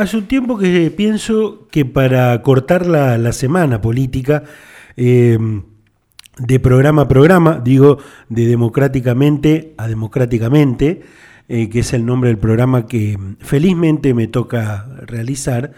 Hace un tiempo que pienso que para cortar la, semana política, em, de programa a programa, digo de democráticamente a democráticamente, eh, que es el nombre del programa que felizmente me toca realizar,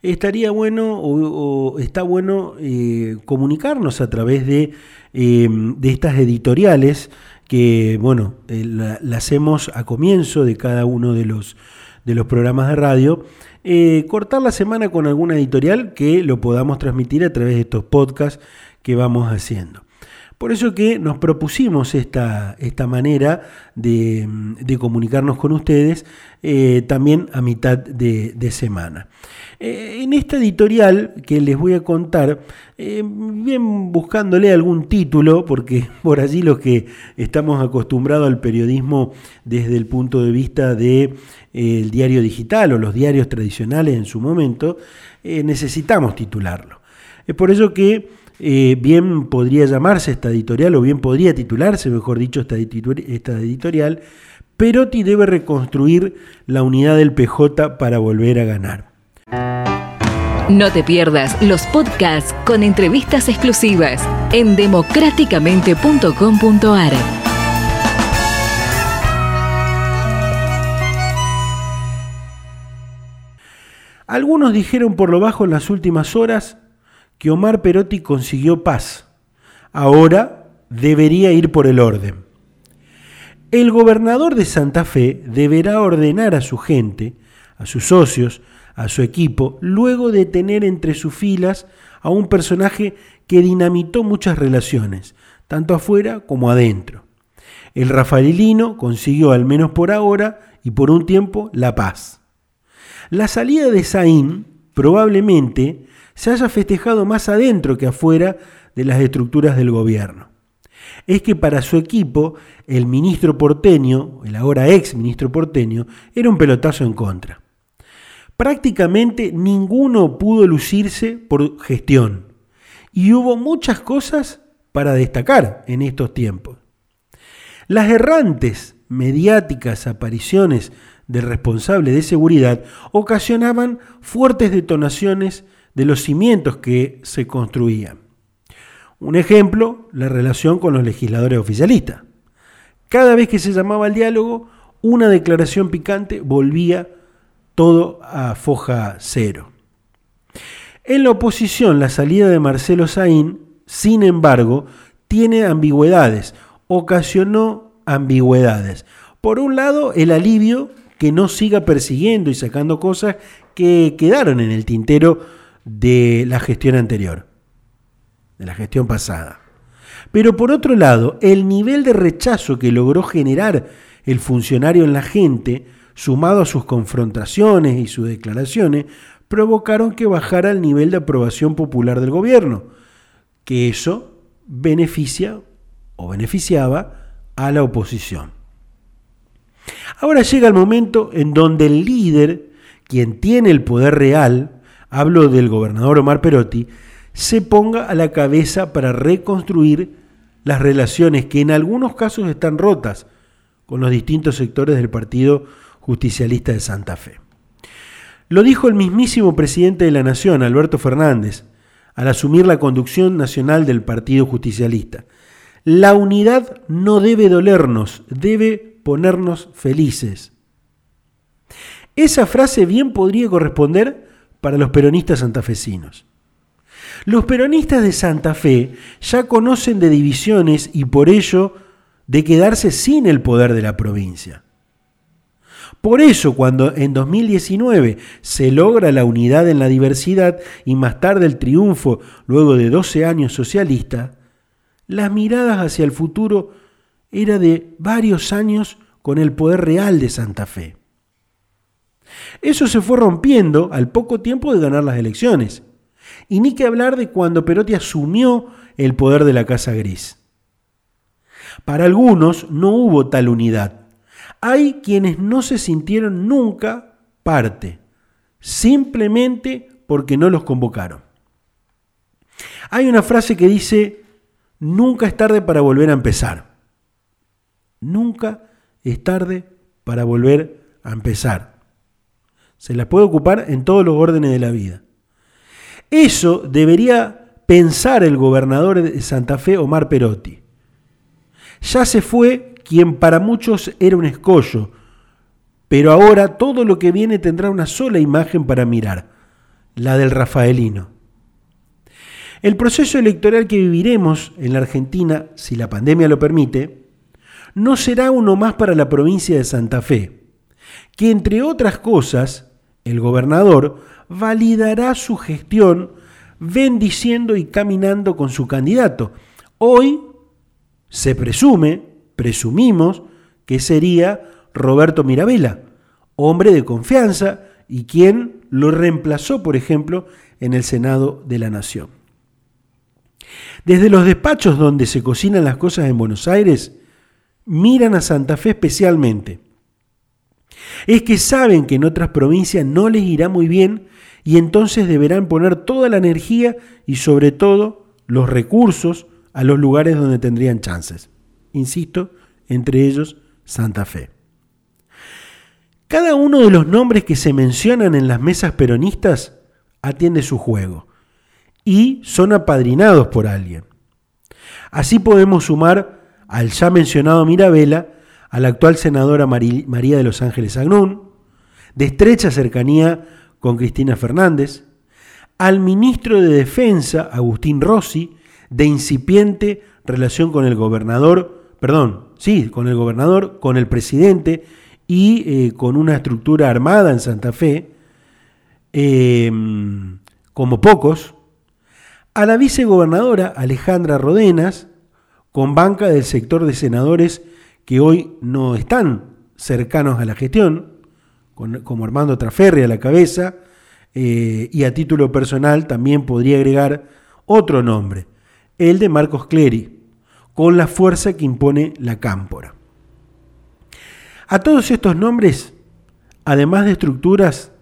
estaría bueno o, está bueno eh, comunicarnos a través de, em, de, estas editoriales que, bueno, eh, las la hacemos a comienzo de cada uno de los, de los programas de radio eh, cortar la semana con alguna editorial que lo podamos transmitir a través de estos podcasts que vamos haciendo. Por eso que nos propusimos esta, esta manera de, comunicarnos con ustedes eh, también a mitad de semana. Eh, en esta editorial que les voy a contar, eh, bien buscándole algún título, porque por allí los que estamos acostumbrados al periodismo desde el punto de vista del de, el diario digital o los diarios tradicionales en su momento, eh, necesitamos titularlo. Es por eso que bien podría llamarse esta editorial, o bien podría titularse, mejor dicho, esta, esta editorial, Perotti debe reconstruir la unidad del PJ para volver a ganar. No te pierdas los podcasts con entrevistas exclusivas en democráticamente.com.ar. Algunos dijeron por lo bajo en las últimas horas que Omar Perotti consiguió paz. Ahora debería ir por el orden. El gobernador de Santa Fe deberá ordenar a su gente, a sus socios, a su equipo luego de tener entre sus filas a un personaje que dinamitó muchas relaciones, tanto afuera como adentro. El rafaelino consiguió, al menos por ahora y por un tiempo, la paz. La salida de Saín probablemente se haya festejado más adentro que afuera de las estructuras del gobierno. Es que para su equipo, el ministro porteño, el ahora ex ministro porteño, era un pelotazo en contra. Prácticamente ninguno pudo lucirse por gestión y hubo muchas cosas para destacar en estos tiempos. Las errantes mediáticas apariciones del responsable de seguridad ocasionaban fuertes detonaciones de los cimientos que se construían. Un ejemplo, la relación con los legisladores oficialistas. Cada vez que se llamaba al diálogo, una declaración picante volvía todo a foja cero. En la oposición, la salida de Marcelo Saín, sin embargo, tiene ambigüedades, ocasionó ambigüedades. Por un lado, el alivio que no siga persiguiendo y sacando cosas que quedaron en el tintero de la gestión anterior, de la gestión pasada. Pero por otro lado, el nivel de rechazo que logró generar el funcionario en la gente sumado a sus confrontaciones y sus declaraciones, provocaron que bajara el nivel de aprobación popular del gobierno, que eso beneficia o beneficiaba a la oposición. Ahora llega el momento en donde el líder, quien tiene el poder real, hablo del gobernador Omar Perotti, se ponga a la cabeza para reconstruir las relaciones que en algunos casos están rotas con los distintos sectores del Partido justicialista de Santa Fe. Lo dijo el mismísimo presidente de la Nación, Alberto Fernández, al asumir la conducción nacional del Partido Justicialista. La unidad no debe dolernos, debe ponernos felices. Esa frase bien podría corresponder para los peronistas santafesinos. Los peronistas de Santa Fe ya conocen de divisiones y por ello de quedarse sin el poder de la provincia. Por eso, cuando en 2019 se logra la unidad en la diversidad y más tarde el triunfo luego de 12 años socialista, las miradas hacia el futuro era de varios años con el poder real de Santa Fe. Eso se fue rompiendo al poco tiempo de ganar las elecciones. Y ni que hablar de cuando Perotti asumió el poder de la Casa Gris. Para algunos no hubo tal unidad hay quienes no se sintieron nunca parte, simplemente porque no los convocaron. Hay una frase que dice, nunca es tarde para volver a empezar. Nunca es tarde para volver a empezar. Se las puede ocupar en todos los órdenes de la vida. Eso debería pensar el gobernador de Santa Fe, Omar Perotti. Ya se fue quien para muchos era un escollo, pero ahora todo lo que viene tendrá una sola imagen para mirar, la del Rafaelino. El proceso electoral que viviremos en la Argentina, si la pandemia lo permite, no será uno más para la provincia de Santa Fe, que entre otras cosas, el gobernador validará su gestión bendiciendo y caminando con su candidato. Hoy se presume, presumimos, que sería Roberto Mirabella, hombre de confianza y quien lo reemplazó, por ejemplo, en el Senado de la Nación. Desde los despachos donde se cocinan las cosas en Buenos Aires, miran a Santa Fe especialmente. Es que saben que en otras provincias no les irá muy bien y entonces deberán poner toda la energía y sobre todo los recursos a los lugares donde tendrían chances. Insisto, entre ellos Santa Fe. Cada uno de los nombres que se mencionan en las mesas peronistas atiende su juego y son apadrinados por alguien. Así podemos sumar al ya mencionado Mirabella, a la actual senadora María de los Ángeles Agnún, de estrecha cercanía con Cristina Fernández, al ministro de Defensa, Agustín Rossi, de incipiente relación con el gobernador, perdón, sí, con el gobernador, con el presidente y eh, con una estructura armada en Santa Fe, em, como pocos, a la vicegobernadora Alejandra Rodenas, con banca del sector de senadores que hoy no están cercanos a la gestión, como Armando Traferri a la cabeza, eh, y a título personal también podría agregar otro nombre, el de Marcos Clery, con la fuerza que impone la cámpora. A todos estos nombres, además de estructuras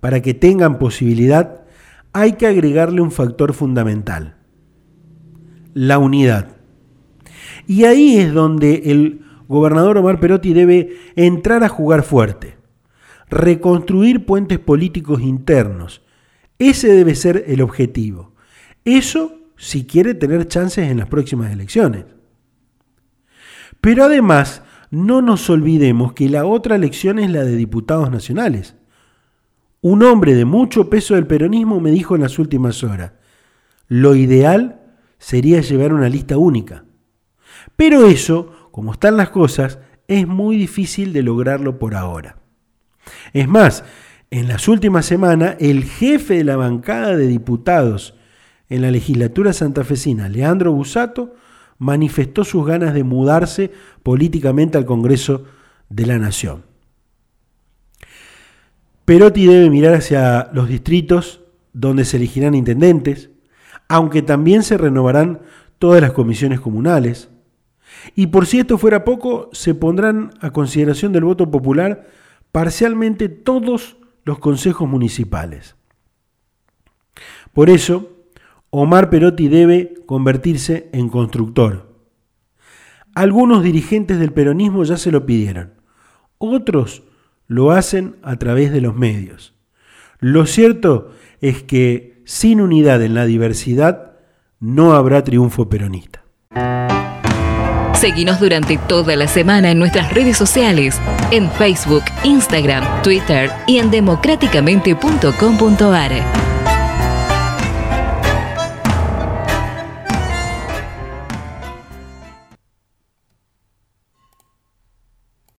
para que tengan posibilidad, hay que agregarle un factor fundamental, la unidad. Y ahí es donde el gobernador Omar Perotti debe entrar a jugar fuerte, reconstruir puentes políticos internos. Ese debe ser el objetivo. Eso si quiere tener chances en las próximas elecciones. Pero además, no nos olvidemos que la otra elección es la de diputados nacionales. Un hombre de mucho peso del peronismo me dijo en las últimas horas, lo ideal sería llevar una lista única. Pero eso, como están las cosas, es muy difícil de lograrlo por ahora. Es más, en las últimas semanas, el jefe de la bancada de diputados en la legislatura santafesina, Leandro Busato, manifestó sus ganas de mudarse políticamente al Congreso de la Nación. Perotti debe mirar hacia los distritos donde se elegirán intendentes, aunque también se renovarán todas las comisiones comunales. Y por si esto fuera poco, se pondrán a consideración del voto popular parcialmente todos los consejos municipales. Por eso, Omar Perotti debe convertirse en constructor. Algunos dirigentes del peronismo ya se lo pidieron, otros lo hacen a través de los medios. Lo cierto es que sin unidad en la diversidad no habrá triunfo peronista. Seguimos durante toda la semana en nuestras redes sociales, en Facebook, Instagram, Twitter y en democráticamente.com.ar.